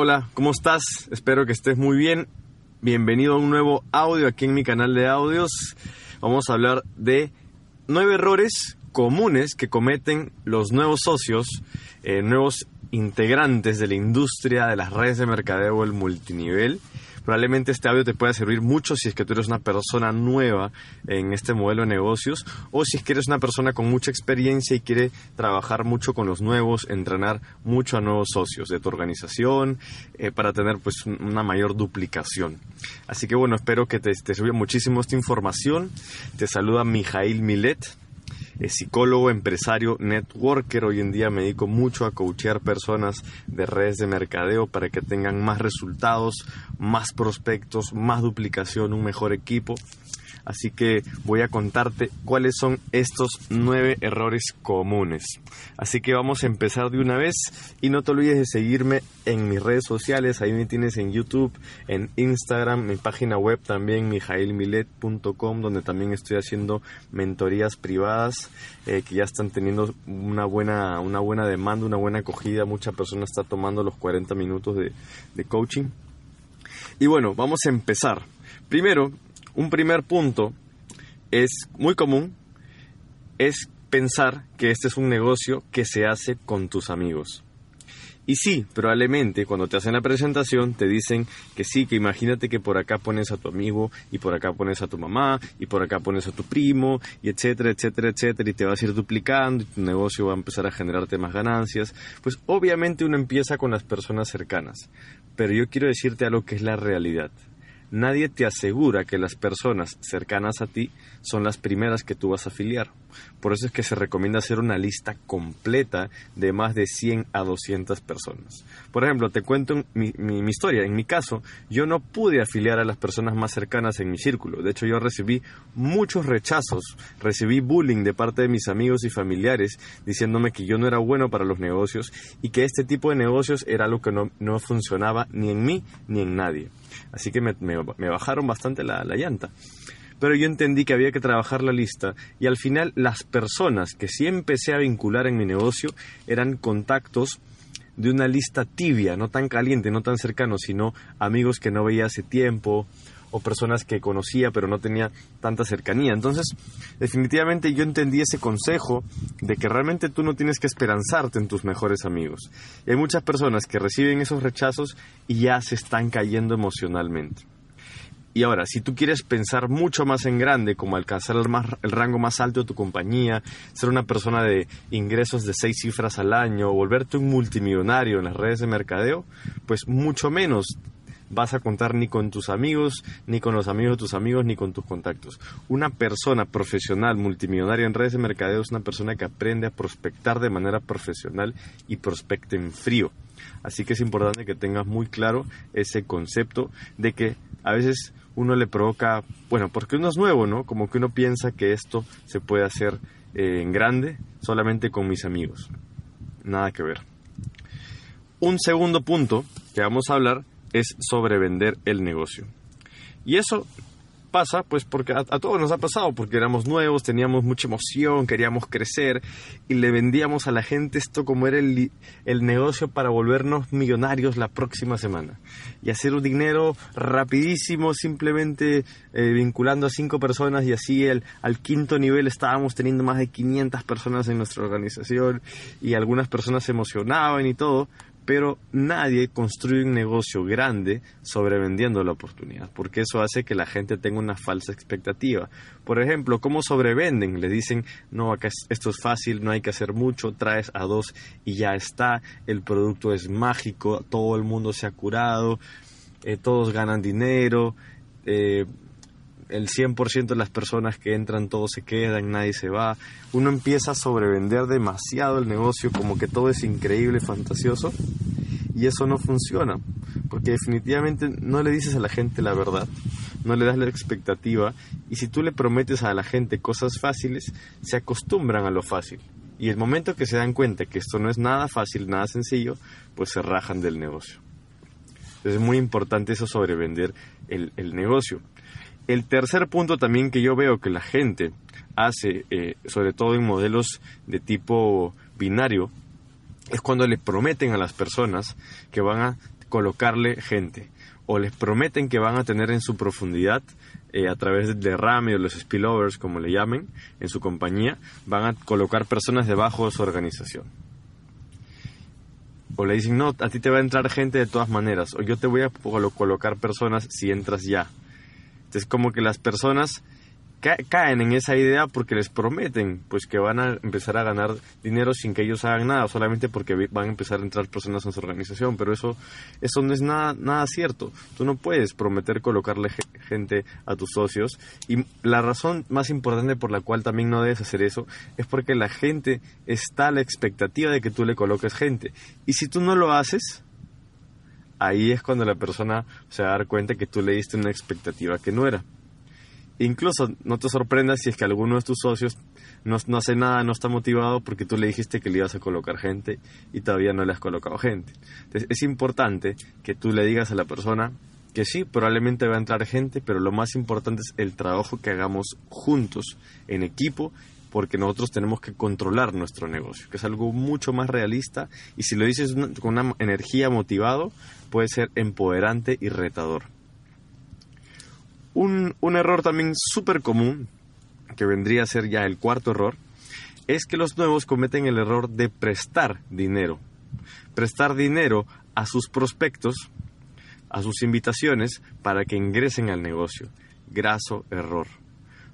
Hola, ¿cómo estás? Espero que estés muy bien. Bienvenido a un nuevo audio aquí en mi canal de audios. Vamos a hablar de nueve errores comunes que cometen los nuevos socios, eh, nuevos integrantes de la industria de las redes de mercadeo el multinivel Probablemente este audio te pueda servir mucho si es que tú eres una persona nueva en este modelo de negocios o si es que eres una persona con mucha experiencia y quiere trabajar mucho con los nuevos, entrenar mucho a nuevos socios de tu organización eh, para tener pues una mayor duplicación. Así que bueno, espero que te, te sirva muchísimo esta información. Te saluda Mijail Milet es psicólogo, empresario, networker. Hoy en día me dedico mucho a coachear personas de redes de mercadeo para que tengan más resultados, más prospectos, más duplicación, un mejor equipo. Así que voy a contarte cuáles son estos nueve errores comunes. Así que vamos a empezar de una vez y no te olvides de seguirme en mis redes sociales. Ahí me tienes en YouTube, en Instagram, mi página web también, mijailmilet.com, donde también estoy haciendo mentorías privadas eh, que ya están teniendo una buena, una buena demanda, una buena acogida. Mucha persona está tomando los 40 minutos de, de coaching. Y bueno, vamos a empezar. Primero, un primer punto es muy común, es pensar que este es un negocio que se hace con tus amigos. Y sí, probablemente cuando te hacen la presentación te dicen que sí, que imagínate que por acá pones a tu amigo y por acá pones a tu mamá y por acá pones a tu primo y etcétera, etcétera, etcétera y te vas a ir duplicando y tu negocio va a empezar a generarte más ganancias. Pues obviamente uno empieza con las personas cercanas, pero yo quiero decirte algo que es la realidad nadie te asegura que las personas cercanas a ti son las primeras que tú vas a afiliar. Por eso es que se recomienda hacer una lista completa de más de 100 a 200 personas. Por ejemplo, te cuento mi, historia. En mi caso, yo no pude afiliar a las personas más cercanas en mi círculo. De hecho, yo recibí muchos rechazos, recibí bullying de parte de mis amigos y familiares diciéndome que yo no era bueno para los negocios y que este tipo de negocios era algo que no, no funcionaba ni en mí ni en nadie. Así que me, bajaron bastante la, la llanta. Pero yo entendí que había que trabajar la lista y al final las personas que sí empecé a vincular en mi negocio eran contactos de una lista tibia, no tan caliente, no tan cercano, sino amigos que no veía hace tiempo o personas que conocía pero no tenía tanta cercanía. Entonces, definitivamente yo entendí ese consejo de que realmente tú no tienes que esperanzarte en tus mejores amigos. Hay muchas personas que reciben esos rechazos y ya se están cayendo emocionalmente. Y ahora, si tú quieres pensar mucho más en grande, como alcanzar el, el, rango más alto de tu compañía, ser una persona de ingresos de seis cifras al año, volverte un multimillonario en las redes de mercadeo, pues mucho menos vas a contar ni con tus amigos, ni con los amigos de tus amigos, ni con tus contactos. Una persona profesional, multimillonaria en redes de mercadeo es una persona que aprende a prospectar de manera profesional y prospecta en frío. Así que es importante que tengas muy claro ese concepto de que a veces uno le provoca, bueno, porque uno es nuevo, ¿no? Como que uno piensa que esto se puede hacer eh, en grande solamente con mis amigos. Nada que ver. Un segundo punto que vamos a hablar es sobrevender el negocio. Y eso pasa pues porque a, todos nos ha pasado, porque éramos nuevos, teníamos mucha emoción, queríamos crecer y le vendíamos a la gente esto como era el, el negocio para volvernos millonarios la próxima semana y hacer un dinero rapidísimo simplemente eh, vinculando a cinco personas y así el, al quinto nivel estábamos teniendo más de 500 personas en nuestra organización y algunas personas se emocionaban y todo, pero nadie construye un negocio grande sobrevendiendo la oportunidad, porque eso hace que la gente tenga una falsa expectativa. Por ejemplo, ¿cómo sobrevenden? Le dicen, no, acá esto es fácil, no hay que hacer mucho, traes a dos y ya está, el producto es mágico, todo el mundo se ha curado, eh, todos ganan dinero, eh, el 100% de las personas que entran todos se quedan, nadie se va. Uno empieza a sobrevender demasiado el negocio como que todo es increíble, fantasioso y eso no funciona porque definitivamente no le dices a la gente la verdad, no le das la expectativa y si tú le prometes a la gente cosas fáciles, se acostumbran a lo fácil. Y el momento que se dan cuenta que esto no es nada fácil, nada sencillo, pues se rajan del negocio. Entonces es muy importante eso sobrevender el, el negocio. El tercer punto también que yo veo que la gente hace, eh, sobre todo en modelos de tipo binario, es cuando le prometen a las personas que van a colocarle gente. O les prometen que van a tener en su profundidad, eh, a través del derrame o los spillovers, como le llamen, en su compañía, van a colocar personas debajo de su organización. O le dicen, no, a ti te va a entrar gente de todas maneras. O yo te voy a colocar personas si entras ya. Entonces, como que las personas caen en esa idea porque les prometen pues que van a empezar a ganar dinero sin que ellos hagan nada, solamente porque van a empezar a entrar personas en su organización, pero eso eso no es nada nada cierto. Tú no puedes prometer colocarle gente a tus socios y la razón más importante por la cual también no debes hacer eso es porque la gente está a la expectativa de que tú le coloques gente. Y si tú no lo haces, ahí es cuando la persona se va a dar cuenta que tú le diste una expectativa que no era. Incluso no te sorprendas si es que alguno de tus socios no, hace nada, no está motivado porque tú le dijiste que le ibas a colocar gente y todavía no le has colocado gente. Entonces es importante que tú le digas a la persona que sí, probablemente va a entrar gente, pero lo más importante es el trabajo que hagamos juntos, en equipo, porque nosotros tenemos que controlar nuestro negocio, que es algo mucho más realista y si lo dices con una energía motivado, puede ser empoderante y retador. Un, error también súper común, que vendría a ser ya el cuarto error, es que los nuevos cometen el error de prestar dinero. Prestar dinero a sus prospectos, a sus invitaciones, para que ingresen al negocio. Graso error.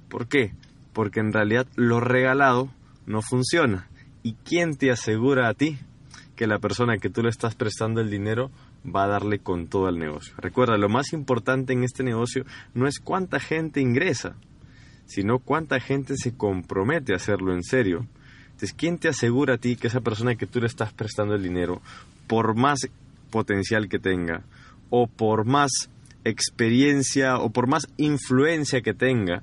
¿Por qué? Porque en realidad lo regalado no funciona. ¿Y quién te asegura a ti que la persona que tú le estás prestando el dinero va a darle con todo al negocio. Recuerda, lo más importante en este negocio no es cuánta gente ingresa, sino cuánta gente se compromete a hacerlo en serio. Entonces, ¿quién te asegura a ti que esa persona que tú le estás prestando el dinero, por más potencial que tenga, o por más experiencia, o por más influencia que tenga,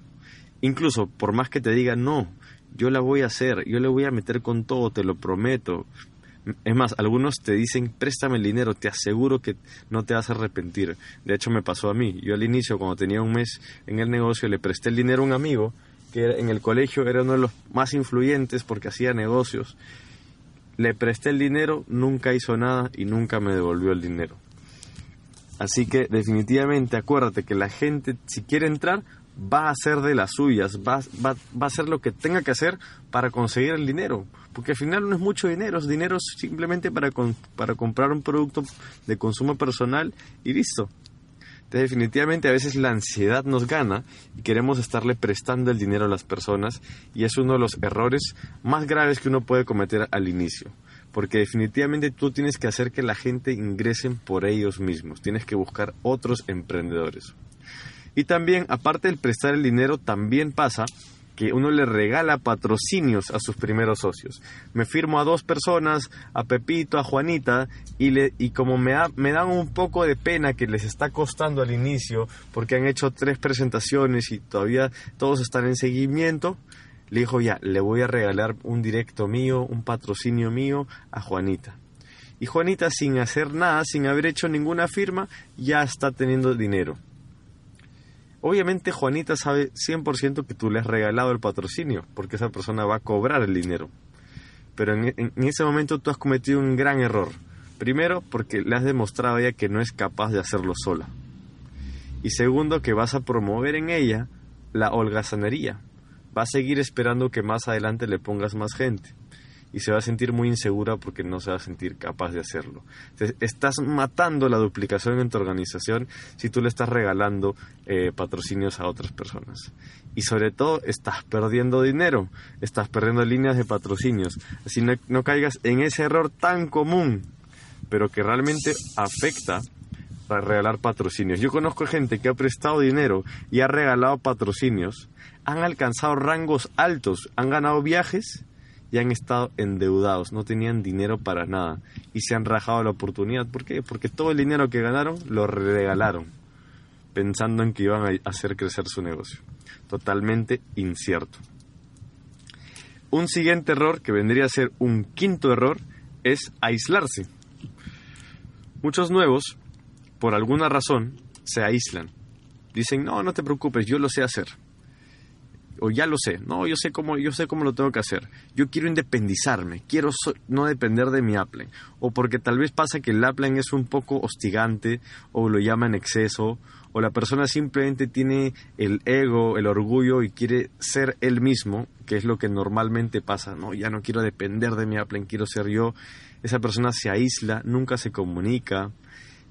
incluso por más que te diga, no, yo la voy a hacer, yo le voy a meter con todo, te lo prometo, es más, algunos te dicen, préstame el dinero, te aseguro que no te vas a arrepentir. De hecho, me pasó a mí. Yo al inicio, cuando tenía un mes en el negocio, le presté el dinero a un amigo que en el colegio era uno de los más influyentes porque hacía negocios. Le presté el dinero, nunca hizo nada y nunca me devolvió el dinero. Así que definitivamente acuérdate que la gente, si quiere entrar, va a hacer de las suyas, va, va, va, a hacer lo que tenga que hacer para conseguir el dinero. Porque al final no es mucho dinero, es dinero simplemente para, para comprar un producto de consumo personal y listo. Entonces, definitivamente a veces la ansiedad nos gana y queremos estarle prestando el dinero a las personas y es uno de los errores más graves que uno puede cometer al inicio. Porque definitivamente tú tienes que hacer que la gente ingresen por ellos mismos, tienes que buscar otros emprendedores. Y también, aparte del prestar el dinero, también pasa que uno le regala patrocinios a sus primeros socios. Me firmo a dos personas, a Pepito, a Juanita, y, le, y como me, me dan un poco de pena que les está costando al inicio, porque han hecho tres presentaciones y todavía todos están en seguimiento, le dijo ya, le voy a regalar un directo mío, un patrocinio mío a Juanita. Y Juanita, sin hacer nada, sin haber hecho ninguna firma, ya está teniendo dinero. Obviamente Juanita sabe 100% que tú le has regalado el patrocinio, porque esa persona va a cobrar el dinero. Pero en, ese momento tú has cometido un gran error. Primero, porque le has demostrado a ella que no es capaz de hacerlo sola. Y segundo, que vas a promover en ella la holgazanería. Va a seguir esperando que más adelante le pongas más gente y se va a sentir muy insegura porque no se va a sentir capaz de hacerlo. estás matando la duplicación en tu organización si tú le estás regalando eh, patrocinios a otras personas. Y sobre todo, estás perdiendo dinero, estás perdiendo líneas de patrocinios. Así no, no caigas en ese error tan común, pero que realmente afecta a regalar patrocinios. Yo conozco gente que ha prestado dinero y ha regalado patrocinios, han alcanzado rangos altos, han ganado viajes y han estado endeudados, no tenían dinero para nada y se han rajado la oportunidad. ¿Por qué? Porque todo el dinero que ganaron lo regalaron, pensando en que iban a hacer crecer su negocio. Totalmente incierto. Un siguiente error, que vendría a ser un quinto error, es aislarse. Muchos nuevos, por alguna razón, se aíslan. Dicen, no, no te preocupes, yo lo sé hacer o ya lo sé, no, yo sé cómo, yo sé cómo lo tengo que hacer. Yo quiero independizarme, quiero no depender de mi Apple. O porque tal vez pasa que el Apple es un poco hostigante, o lo llama en exceso, o la persona simplemente tiene el ego, el orgullo y quiere ser él mismo, que es lo que normalmente pasa, no, ya no quiero depender de mi Apple, quiero ser yo. Esa persona se aísla, nunca se comunica,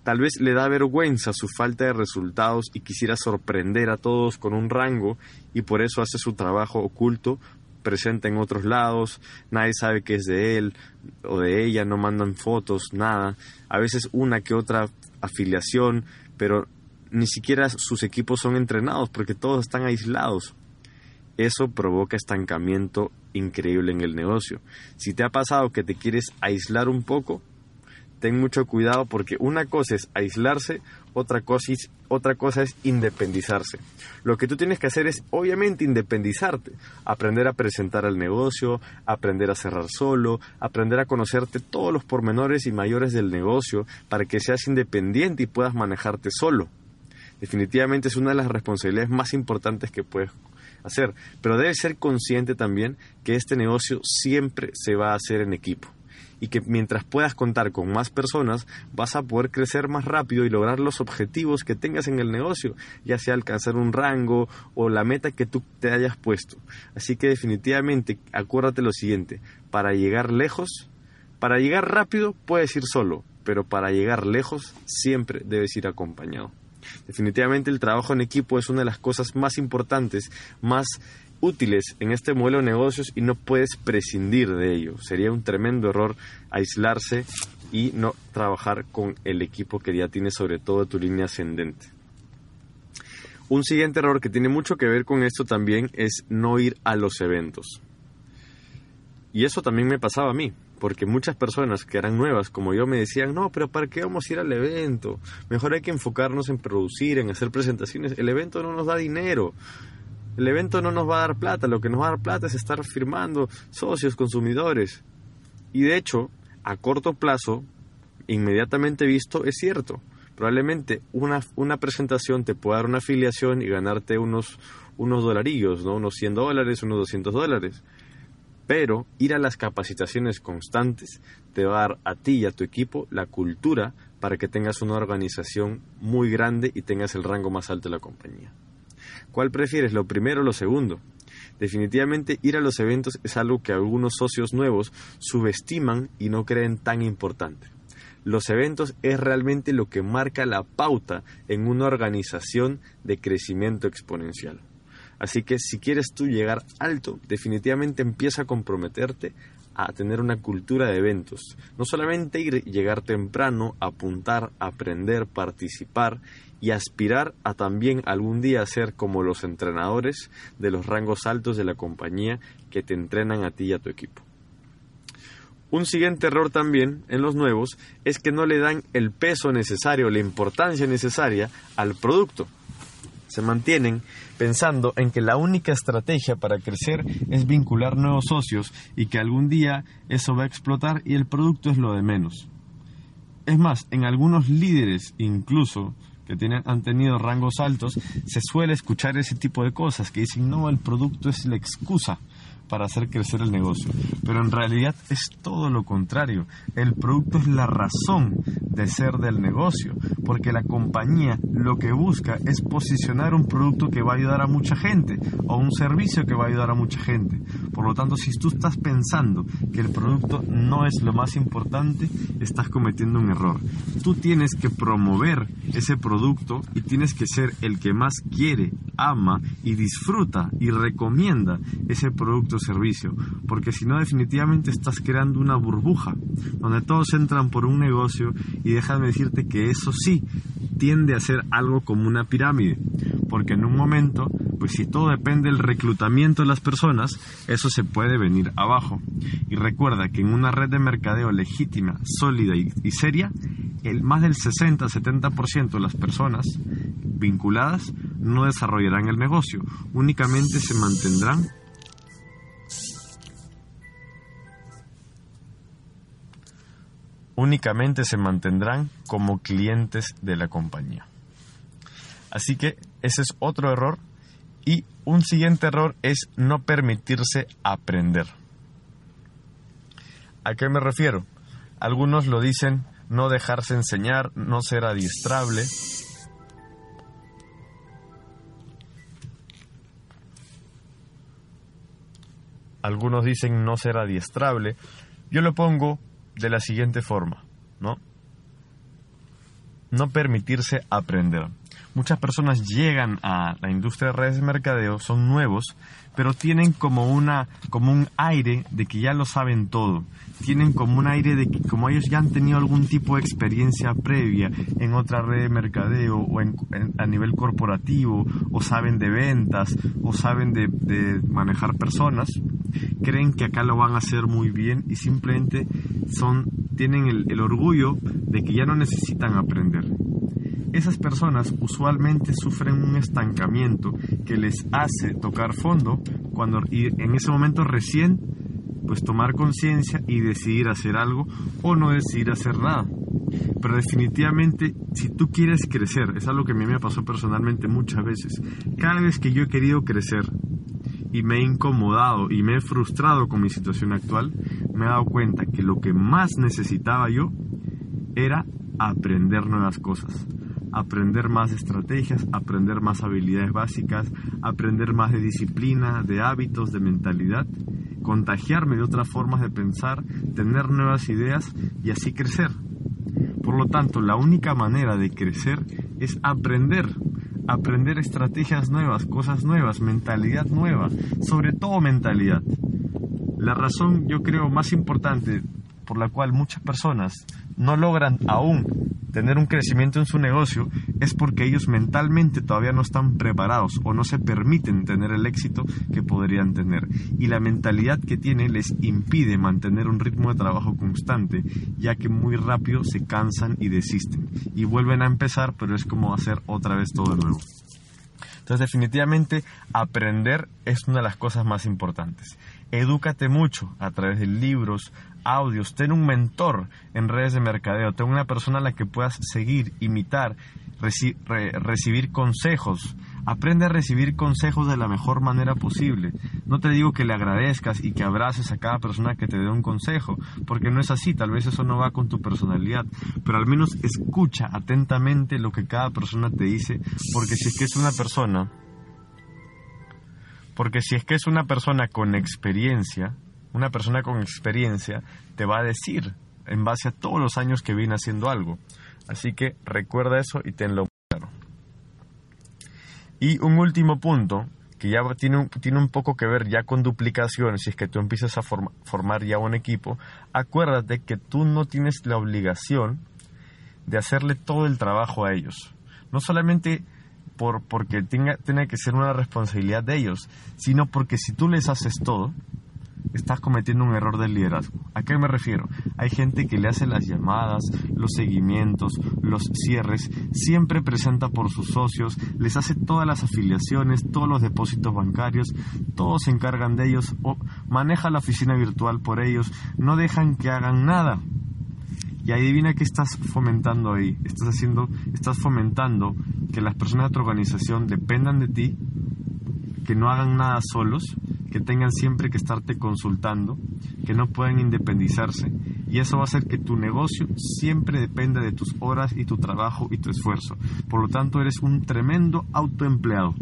Tal vez le da vergüenza su falta de resultados y quisiera sorprender a todos con un rango y por eso hace su trabajo oculto, presente en otros lados, nadie sabe que es de él o de ella, no mandan fotos, nada. A veces una que otra afiliación, pero ni siquiera sus equipos son entrenados porque todos están aislados. Eso provoca estancamiento increíble en el negocio. Si te ha pasado que te quieres aislar un poco, ten mucho cuidado porque una cosa es aislarse, otra cosa es, otra cosa es independizarse. Lo que tú tienes que hacer es obviamente independizarte, aprender a presentar el negocio, aprender a cerrar solo, aprender a conocerte todos los pormenores y mayores del negocio para que seas independiente y puedas manejarte solo. Definitivamente es una de las responsabilidades más importantes que puedes hacer, pero debes ser consciente también que este negocio siempre se va a hacer en equipo y que mientras puedas contar con más personas vas a poder crecer más rápido y lograr los objetivos que tengas en el negocio, ya sea alcanzar un rango o la meta que tú te hayas puesto. Así que definitivamente acuérdate lo siguiente, para llegar lejos, para llegar rápido puedes ir solo, pero para llegar lejos siempre debes ir acompañado. Definitivamente el trabajo en equipo es una de las cosas más importantes, más útiles en este modelo de negocios y no puedes prescindir de ello. Sería un tremendo error aislarse y no trabajar con el equipo que ya tienes, sobre todo tu línea ascendente. Un siguiente error que tiene mucho que ver con esto también es no ir a los eventos. Y eso también me pasaba a mí, porque muchas personas que eran nuevas como yo me decían, no, pero ¿para qué vamos a ir al evento? Mejor hay que enfocarnos en producir, en hacer presentaciones. El evento no nos da dinero. El evento no nos va a dar plata, lo que nos va a dar plata es estar firmando socios, consumidores. Y de hecho, a corto plazo, inmediatamente visto, es cierto. Probablemente una, una presentación te pueda dar una afiliación y ganarte unos, unos dolarillos, ¿no? unos 100 dólares, unos 200 dólares. Pero ir a las capacitaciones constantes te va a dar a ti y a tu equipo la cultura para que tengas una organización muy grande y tengas el rango más alto de la compañía. ¿Cuál prefieres, lo primero o lo segundo? Definitivamente ir a los eventos es algo que algunos socios nuevos subestiman y no creen tan importante. Los eventos es realmente lo que marca la pauta en una organización de crecimiento exponencial. Así que si quieres tú llegar alto, definitivamente empieza a comprometerte a tener una cultura de eventos. No solamente ir, llegar temprano, apuntar, aprender, participar y aspirar a también algún día ser como los entrenadores de los rangos altos de la compañía que te entrenan a ti y a tu equipo. Un siguiente error también en los nuevos es que no le dan el peso necesario, la importancia necesaria al producto. Se mantienen pensando en que la única estrategia para crecer es vincular nuevos socios y que algún día eso va a explotar y el producto es lo de menos. Es más, en algunos líderes incluso que tienen, han tenido rangos altos, se suele escuchar ese tipo de cosas, que dicen, no, el producto es la excusa para hacer crecer el negocio. Pero en realidad es todo lo contrario. El producto es la razón de ser del negocio, porque la compañía lo que busca es posicionar un producto que va a ayudar a mucha gente o un servicio que va a ayudar a mucha gente. Por lo tanto, si tú estás pensando que el producto no es lo más importante, estás cometiendo un error. Tú tienes que promover ese producto y tienes que ser el que más quiere, ama y disfruta y recomienda ese producto servicio, porque si no definitivamente estás creando una burbuja donde todos entran por un negocio y déjame decirte que eso sí tiende a ser algo como una pirámide, porque en un momento, pues si todo depende del reclutamiento de las personas, eso se puede venir abajo. Y recuerda que en una red de mercadeo legítima, sólida y, seria, el más del 60-70% de las personas vinculadas no desarrollarán el negocio, únicamente se mantendrán únicamente se mantendrán como clientes de la compañía. Así que ese es otro error Y un siguiente error es no permitirse aprender. ¿A qué me refiero? Algunos lo dicen no dejarse enseñar, no ser adiestrable. Algunos dicen no ser adiestrable. Yo lo pongo de la siguiente forma, ¿no? No permitirse aprender. Muchas personas llegan a la industria de redes de mercadeo, son nuevos, pero tienen como una como un aire de que ya lo saben todo. Tienen como un aire de que como ellos ya han tenido algún tipo de experiencia previa en otra red de mercadeo o a nivel corporativo o saben de ventas o saben de, manejar personas, creen que acá lo van a hacer muy bien y simplemente son tienen el orgullo de que ya no necesitan aprender esas personas usualmente sufren un estancamiento que les hace tocar fondo cuando y en ese momento recién pues tomar conciencia y decidir hacer algo o no decidir hacer nada. Pero definitivamente, si tú quieres crecer, es algo que a mí me pasó personalmente muchas veces. Cada vez que yo he querido crecer y me he incomodado y me he frustrado con mi situación actual, me he dado cuenta que lo que más necesitaba yo era aprender nuevas cosas aprender más estrategias, aprender más habilidades básicas, aprender más de disciplina, de hábitos, de mentalidad, contagiarme de otras formas de pensar, tener nuevas ideas y así crecer. Por lo tanto, la única manera de crecer es aprender, aprender estrategias nuevas, cosas nuevas, mentalidad nueva, sobre todo mentalidad. La razón, yo creo, más importante por la cual muchas personas no logran aún tener un crecimiento en su negocio es porque ellos mentalmente todavía no están preparados o no se permiten tener el éxito que podrían tener. Y la mentalidad que tiene les impide mantener un ritmo de trabajo constante, ya que muy rápido se cansan y desisten. Y vuelven a empezar, pero es como hacer otra vez todo de nuevo. Entonces definitivamente aprender es una de las cosas más importantes. Edúcate mucho a través de libros, audios, ten un mentor en redes de mercadeo, ten una persona a la que puedas seguir, imitar, recibir consejos. Aprende a recibir consejos de la mejor manera posible. No te digo que le agradezcas y que abraces a cada persona que te dé un consejo, porque no es así, tal vez eso no va con tu personalidad, pero al menos escucha atentamente lo que cada persona te dice, porque si es que es una persona, porque si es que es una persona con experiencia, una persona con experiencia te va a decir en base a todos los años que viene haciendo algo. Así que recuerda eso y tenlo. Y un último punto que ya tiene un, tiene un poco que ver ya con duplicación, si es que tú empiezas a formar ya un equipo, acuérdate que tú no tienes la obligación de hacerle todo el trabajo a ellos. No solamente por, porque tenga, tenga que ser una responsabilidad de ellos, sino porque si tú les haces todo, estás cometiendo un error de liderazgo. ¿A qué me refiero? Hay gente que le hace las llamadas, los seguimientos, los cierres, siempre presenta por sus socios, les hace todas las afiliaciones, todos los depósitos bancarios, todos se encargan de ellos o maneja la oficina virtual por ellos, no dejan que hagan nada. Y adivina qué estás fomentando ahí. Estás haciendo, estás fomentando que las personas de tu organización dependan de ti, que no hagan nada solos que tengan siempre que estarte consultando, que no puedan independizarse y eso va a hacer que tu negocio siempre dependa de tus horas y tu trabajo y tu esfuerzo. Por lo tanto, eres un tremendo autoempleado.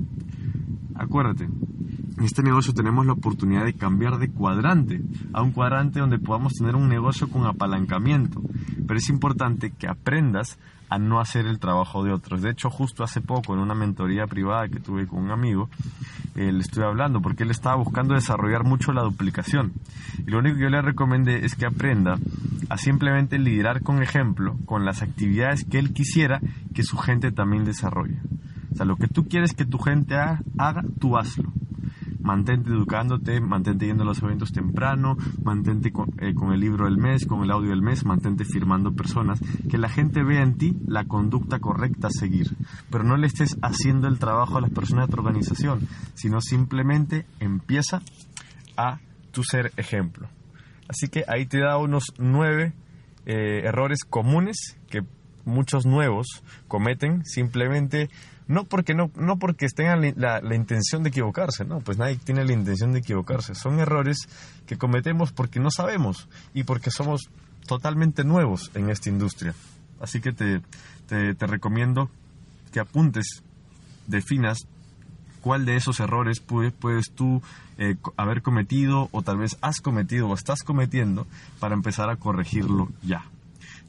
Acuérdate, en este negocio tenemos la oportunidad de cambiar de cuadrante a un cuadrante donde podamos tener un negocio con apalancamiento. Pero es importante que aprendas a no hacer el trabajo de otros. De hecho, justo hace poco en una mentoría privada que tuve con un amigo, eh, le estuve hablando porque él estaba buscando desarrollar mucho la duplicación. Y lo único que yo le recomendé es que aprenda a simplemente liderar con ejemplo, con las actividades que él quisiera que su gente también desarrolle. O sea, lo que tú quieres que tu gente haga tú hazlo mantente educándote, mantente yendo a los eventos temprano, mantente eh, con, el libro del mes, con el audio del mes, mantente firmando personas, que la gente vea en ti la conducta correcta a seguir, pero no le estés haciendo el trabajo a las personas de tu organización, sino simplemente empieza a tu ser ejemplo. Así que ahí te da unos nueve eh, errores comunes que muchos nuevos cometen simplemente no porque no no porque tengan la, la, intención de equivocarse, no, pues nadie tiene la intención de equivocarse. Son errores que cometemos porque no sabemos y porque somos totalmente nuevos en esta industria. Así que te, te, te recomiendo que apuntes, definas cuál de esos errores puedes, puedes tú eh, haber cometido o tal vez has cometido o estás cometiendo para empezar a corregirlo ya.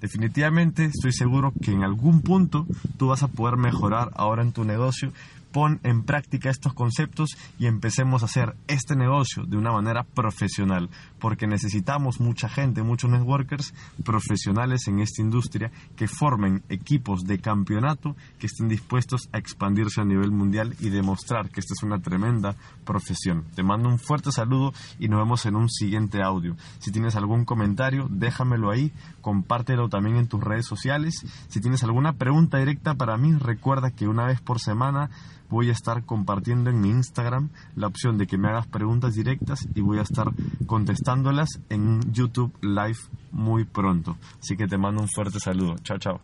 Definitivamente estoy seguro que en algún punto tú vas a poder mejorar ahora en tu negocio pon en práctica estos conceptos y empecemos a hacer este negocio de una manera profesional, porque necesitamos mucha gente, muchos networkers profesionales en esta industria que formen equipos de campeonato que estén dispuestos a expandirse a nivel mundial y demostrar que esta es una tremenda profesión. Te mando un fuerte saludo y nos vemos en un siguiente audio. Si tienes algún comentario, déjamelo ahí, compártelo también en tus redes sociales. Si tienes alguna pregunta directa para mí, recuerda que una vez por semana voy a estar compartiendo en mi Instagram la opción de que me hagas preguntas directas y voy a estar contestándolas en YouTube Live muy pronto. Así que te mando un fuerte saludo. Chao, chao.